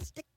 Stick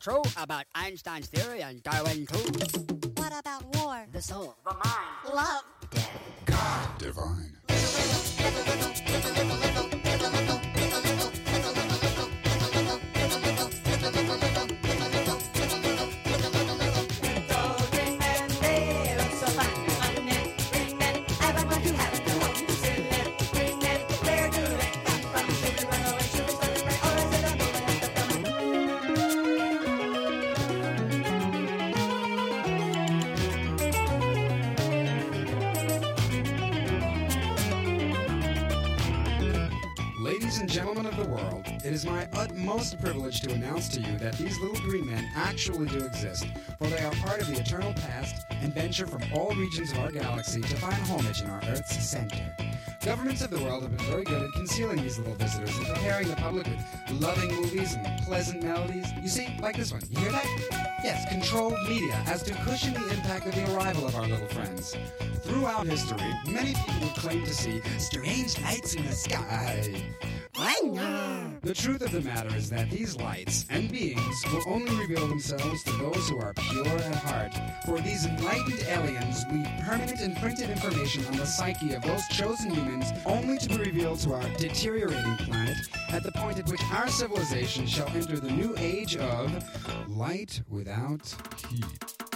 true about Einstein's theory and Darwin too? To announce to you that these little green men actually do exist, for they are part of the eternal past and venture from all regions of our galaxy to find homage in our Earth's center. Governments of the world have been very good at concealing these little visitors and preparing the public with loving movies and pleasant melodies. You see, like this one. You hear that? Yes, controlled media as to cushion the impact of the arrival of our little friends. Throughout history, many people would claim to see strange lights in the sky. The truth of the matter is that these lights and beings will only reveal themselves to those who are pure at heart. For these enlightened aliens leave permanent and printed information on the psyche of those chosen humans only to be revealed to our deteriorating planet at the point at which our civilization shall enter the new age of light without heat.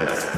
At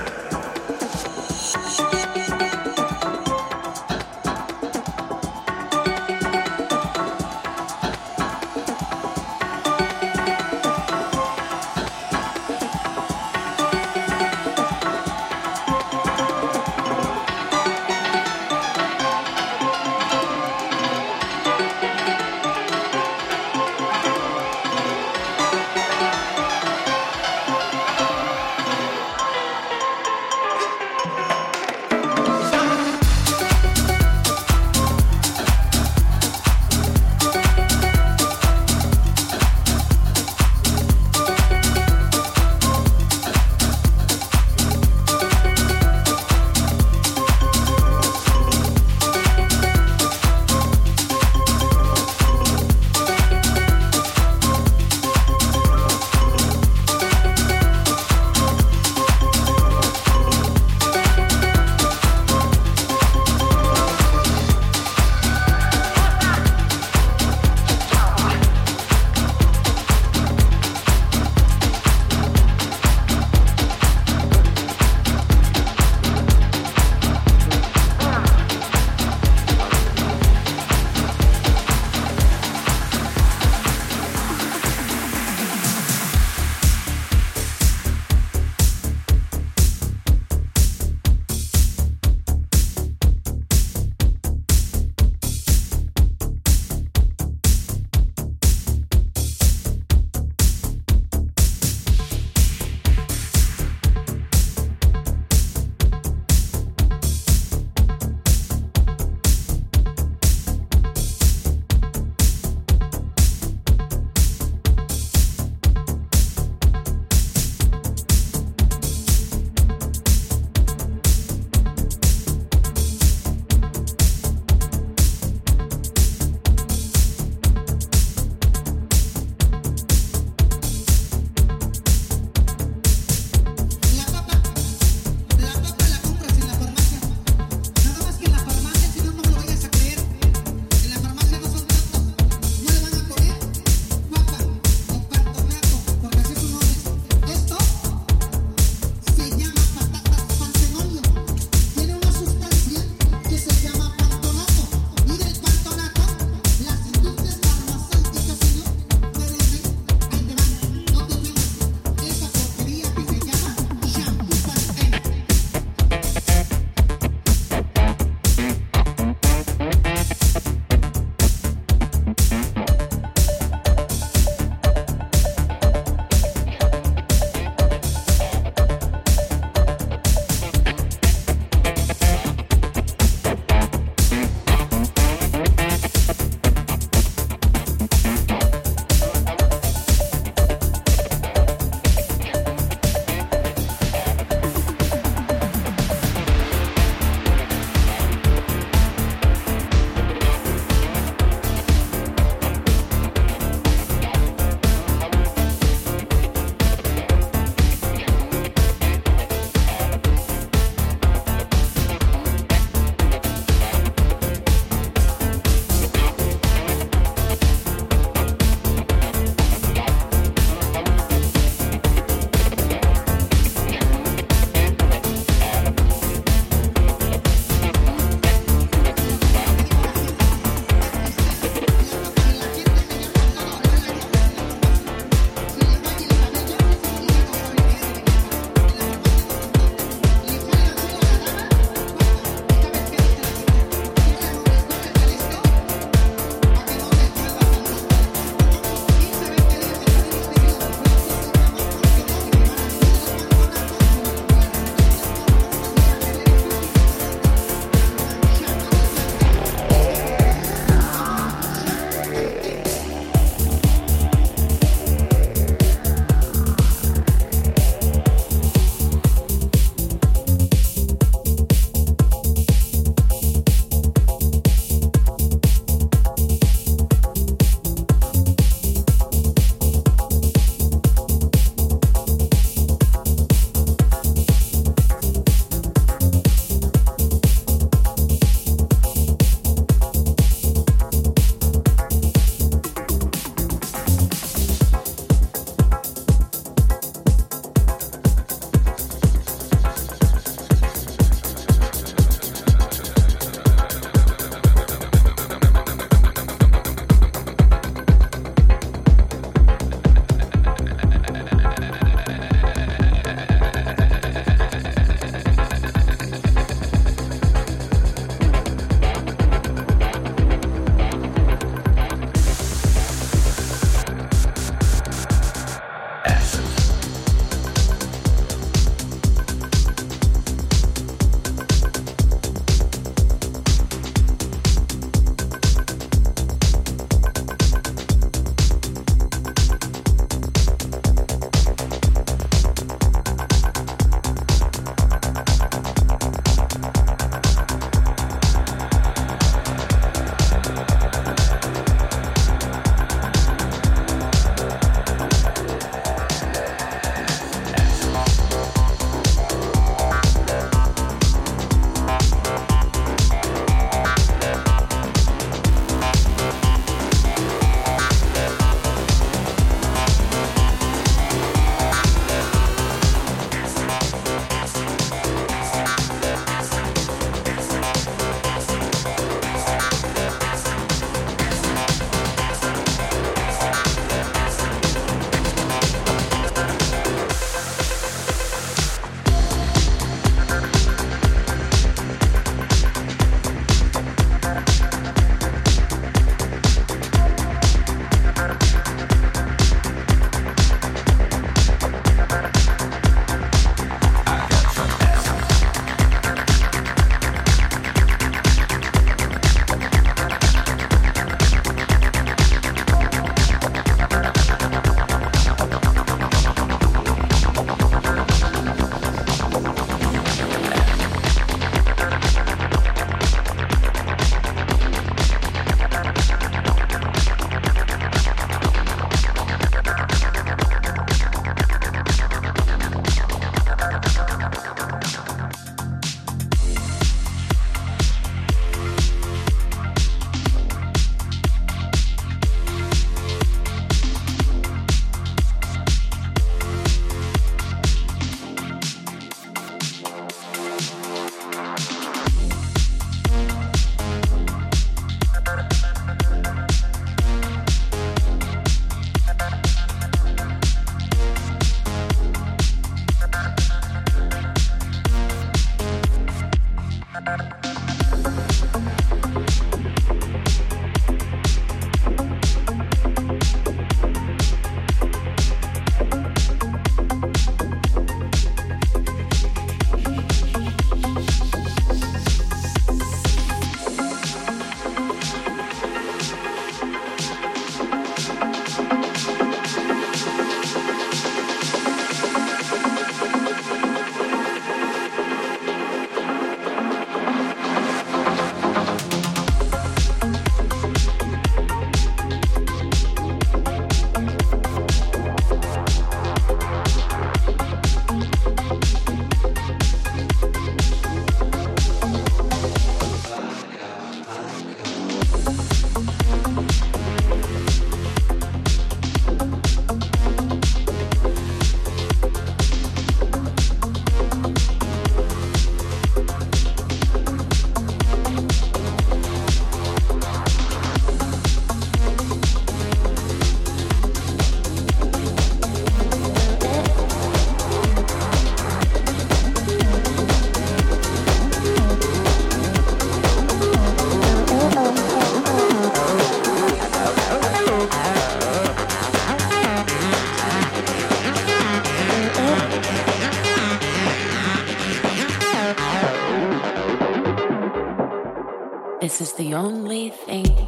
only thing.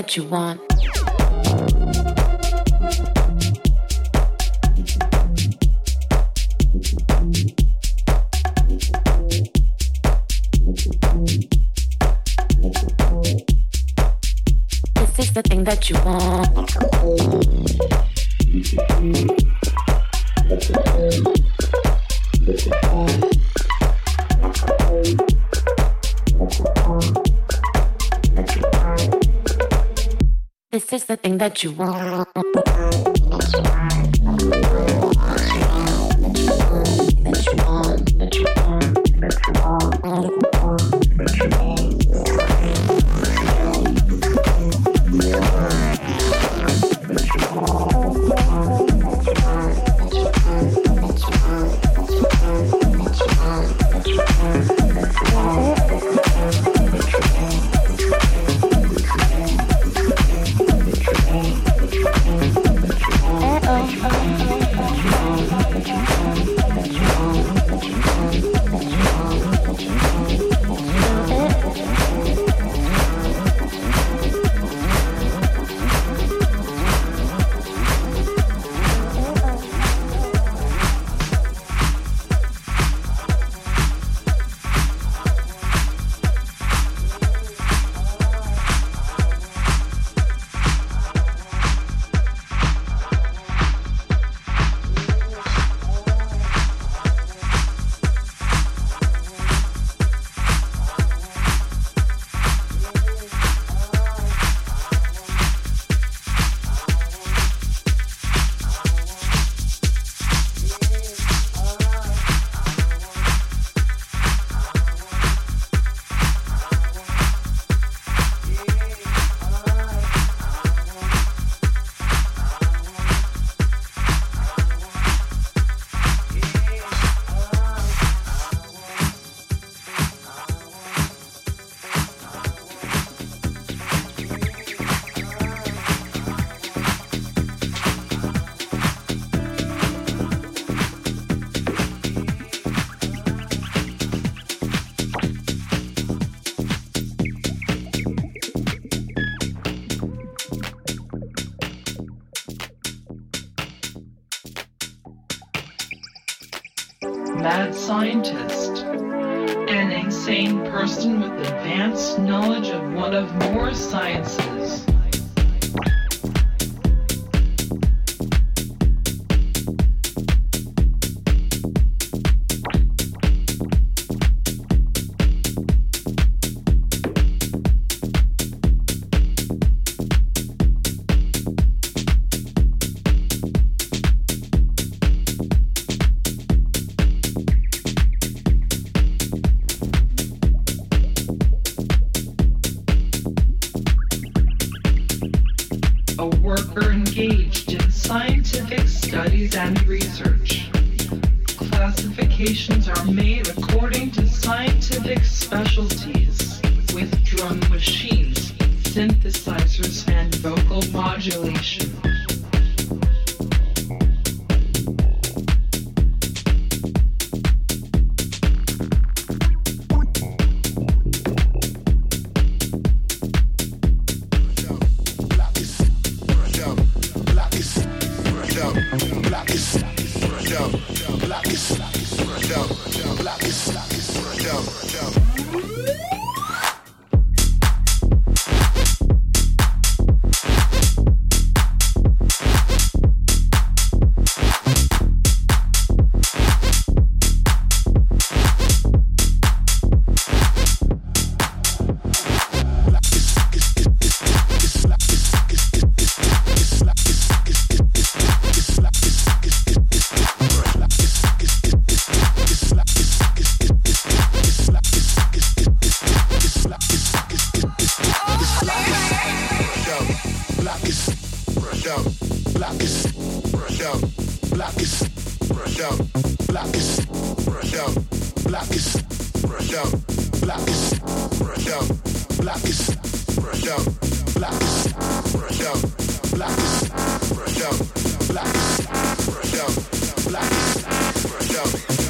that you want. This is the thing that you want. that you want. science. is brush out. Black is brush out. Black is brush out. Black is brush out. Black is brush out. Black is brush out. Black is brush out. Black is brush out. Black is brush out.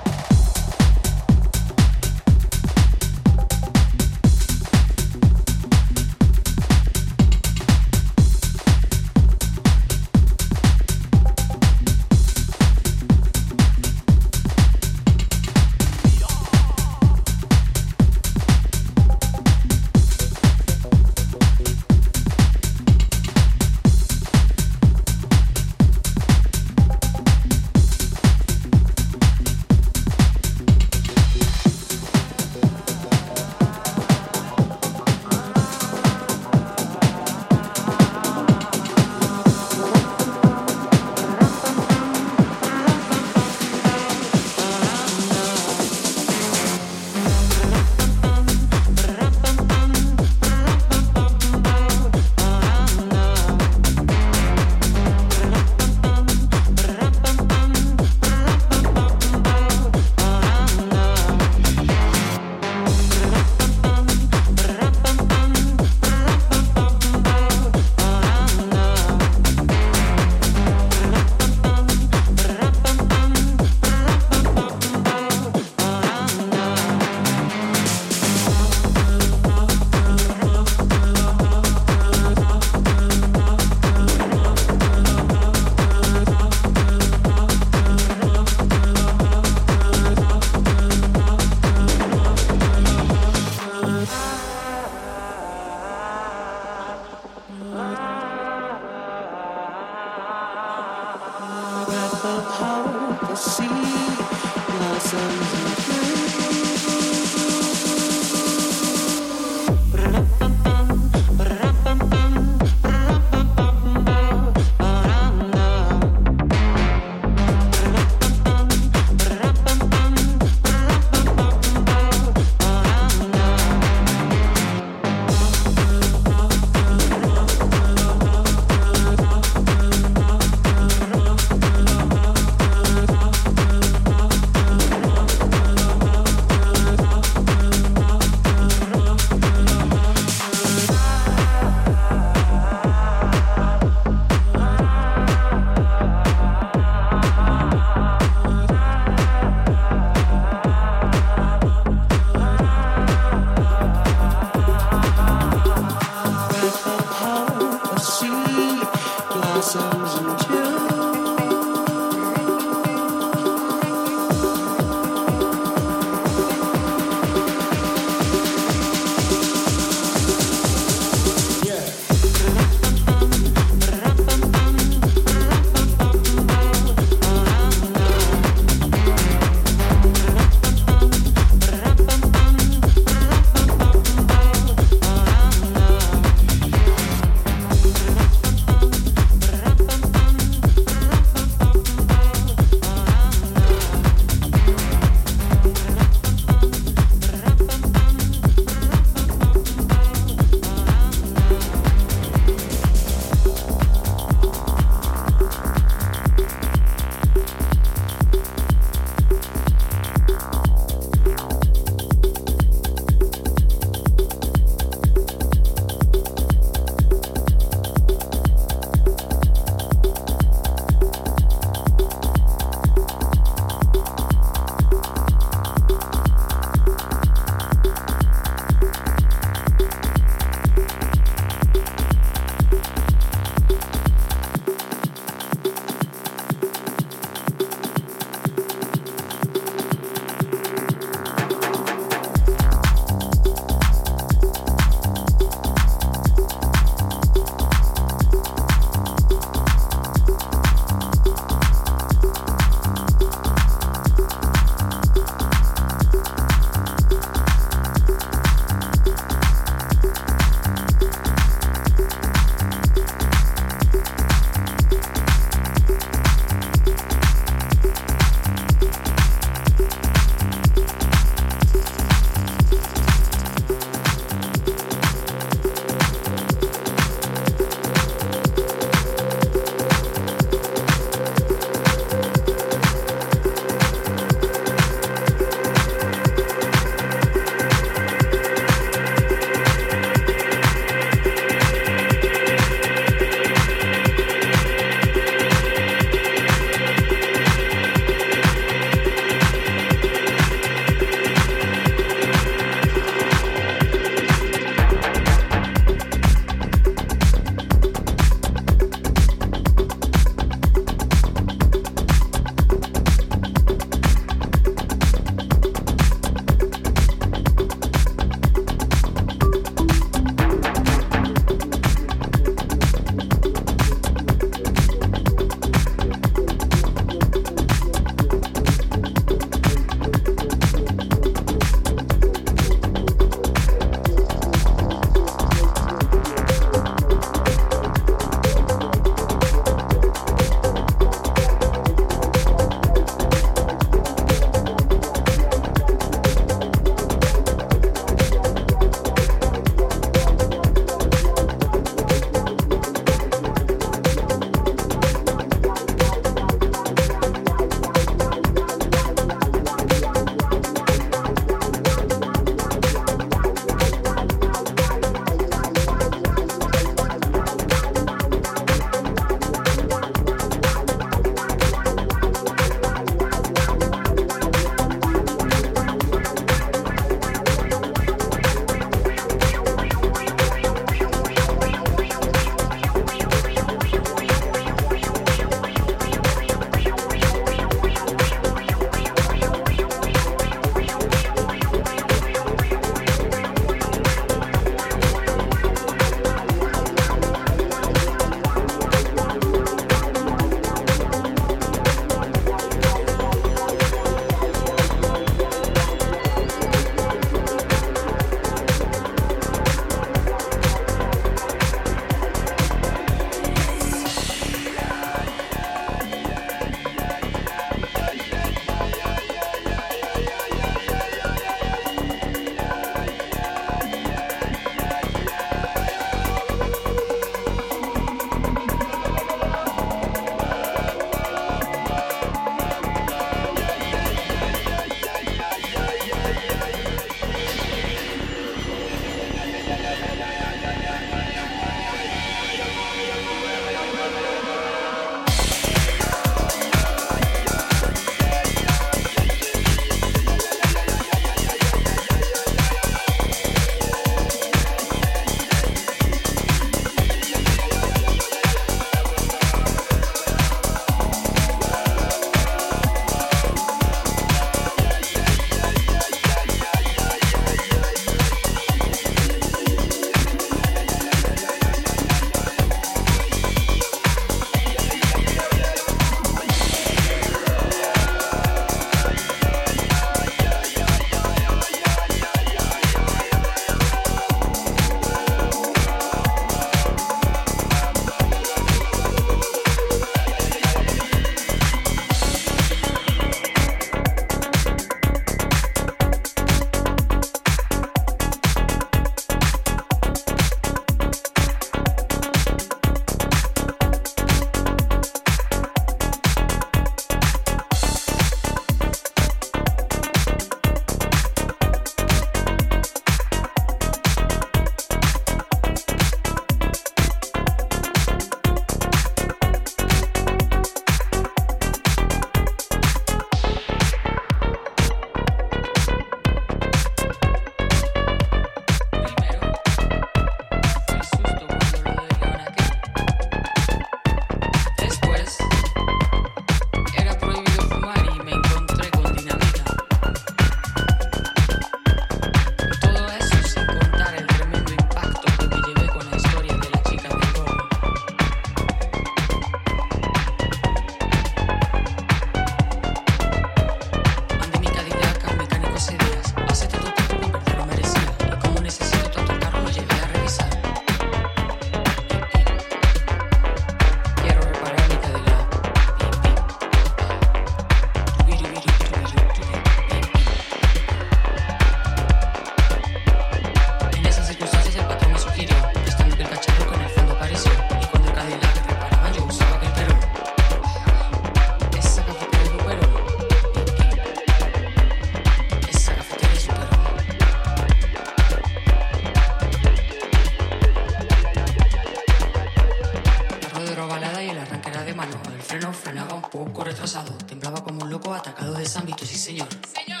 el freno frenaba un poco retrasado. Temblaba como un loco atacado de sándwiches, sí señor. Señor.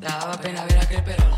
Daba pena ver aquel pelo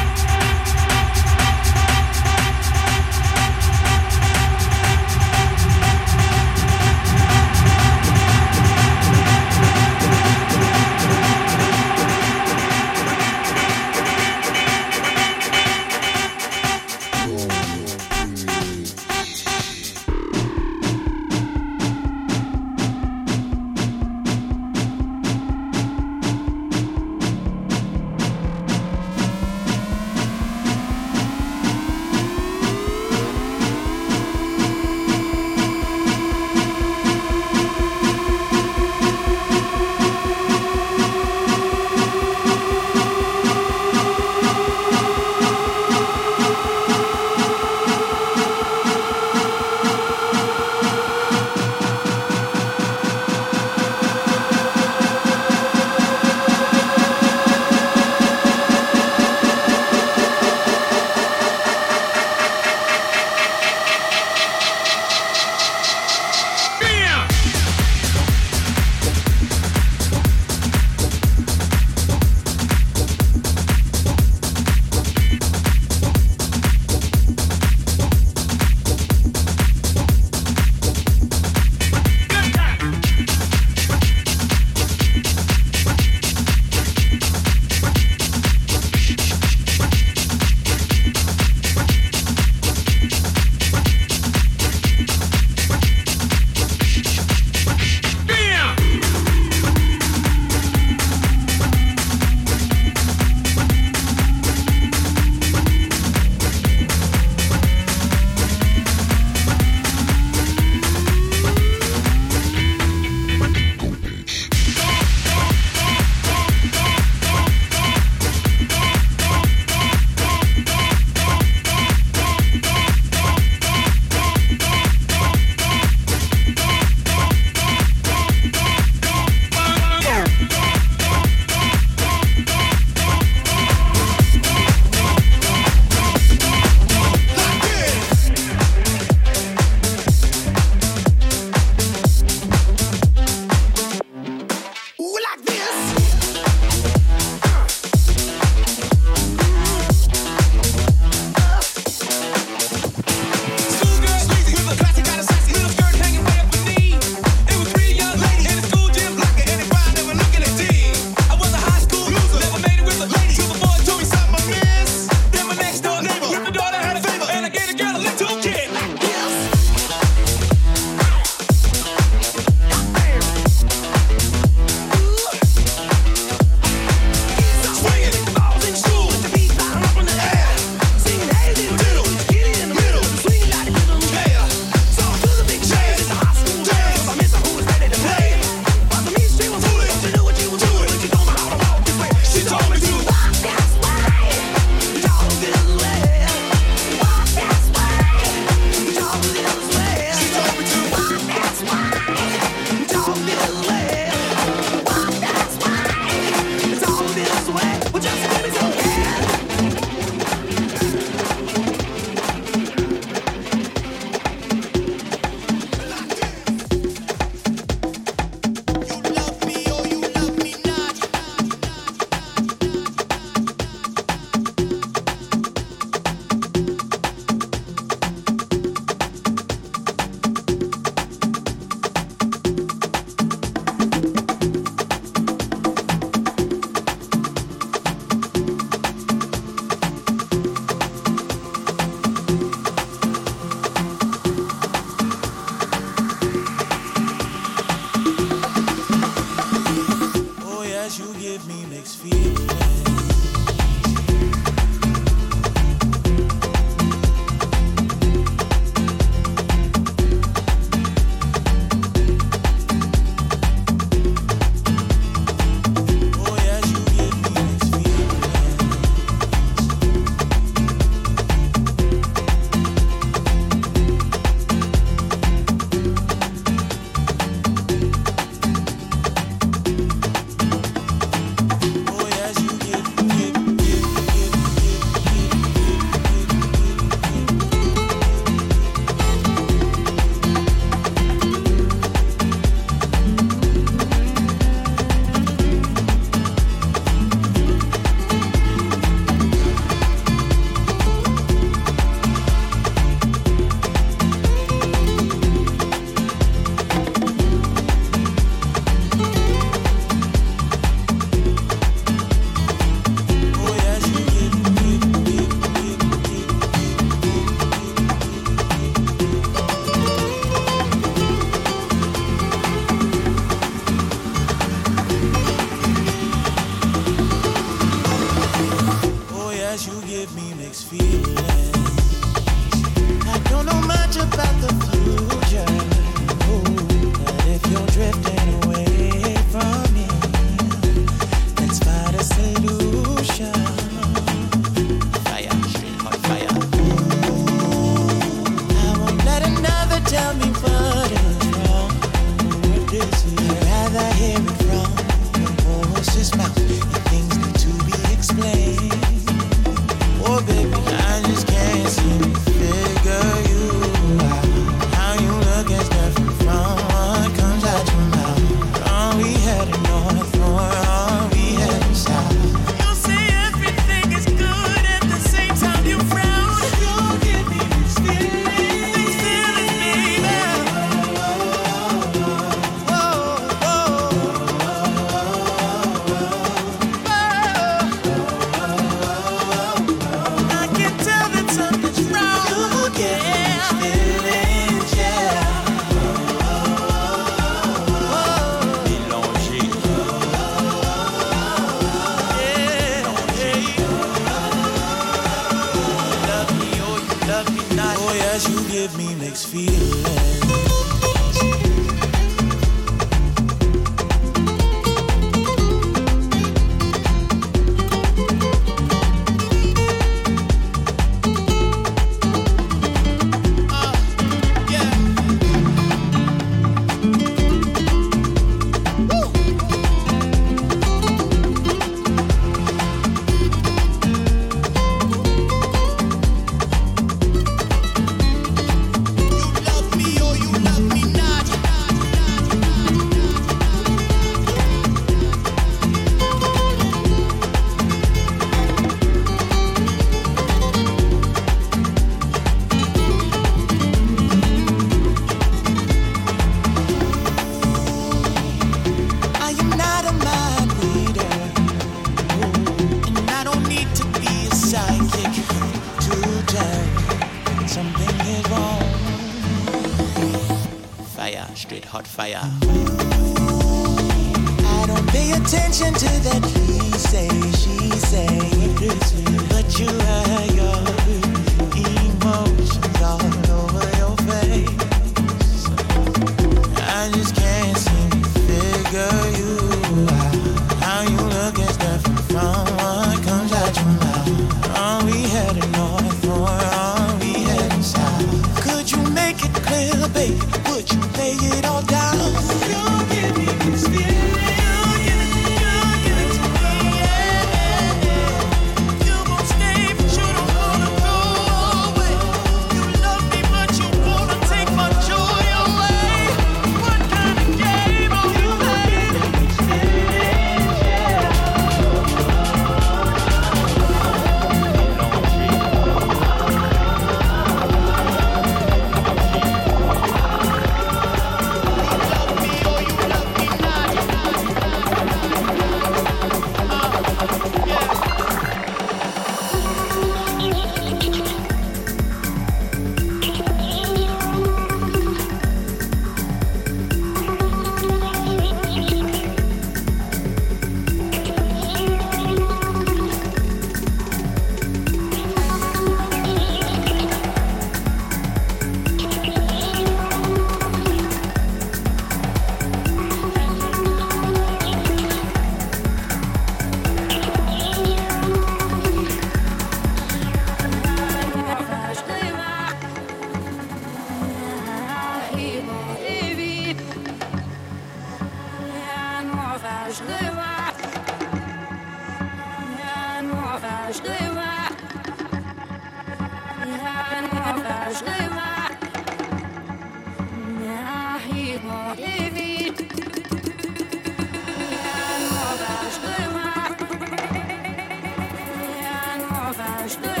Thank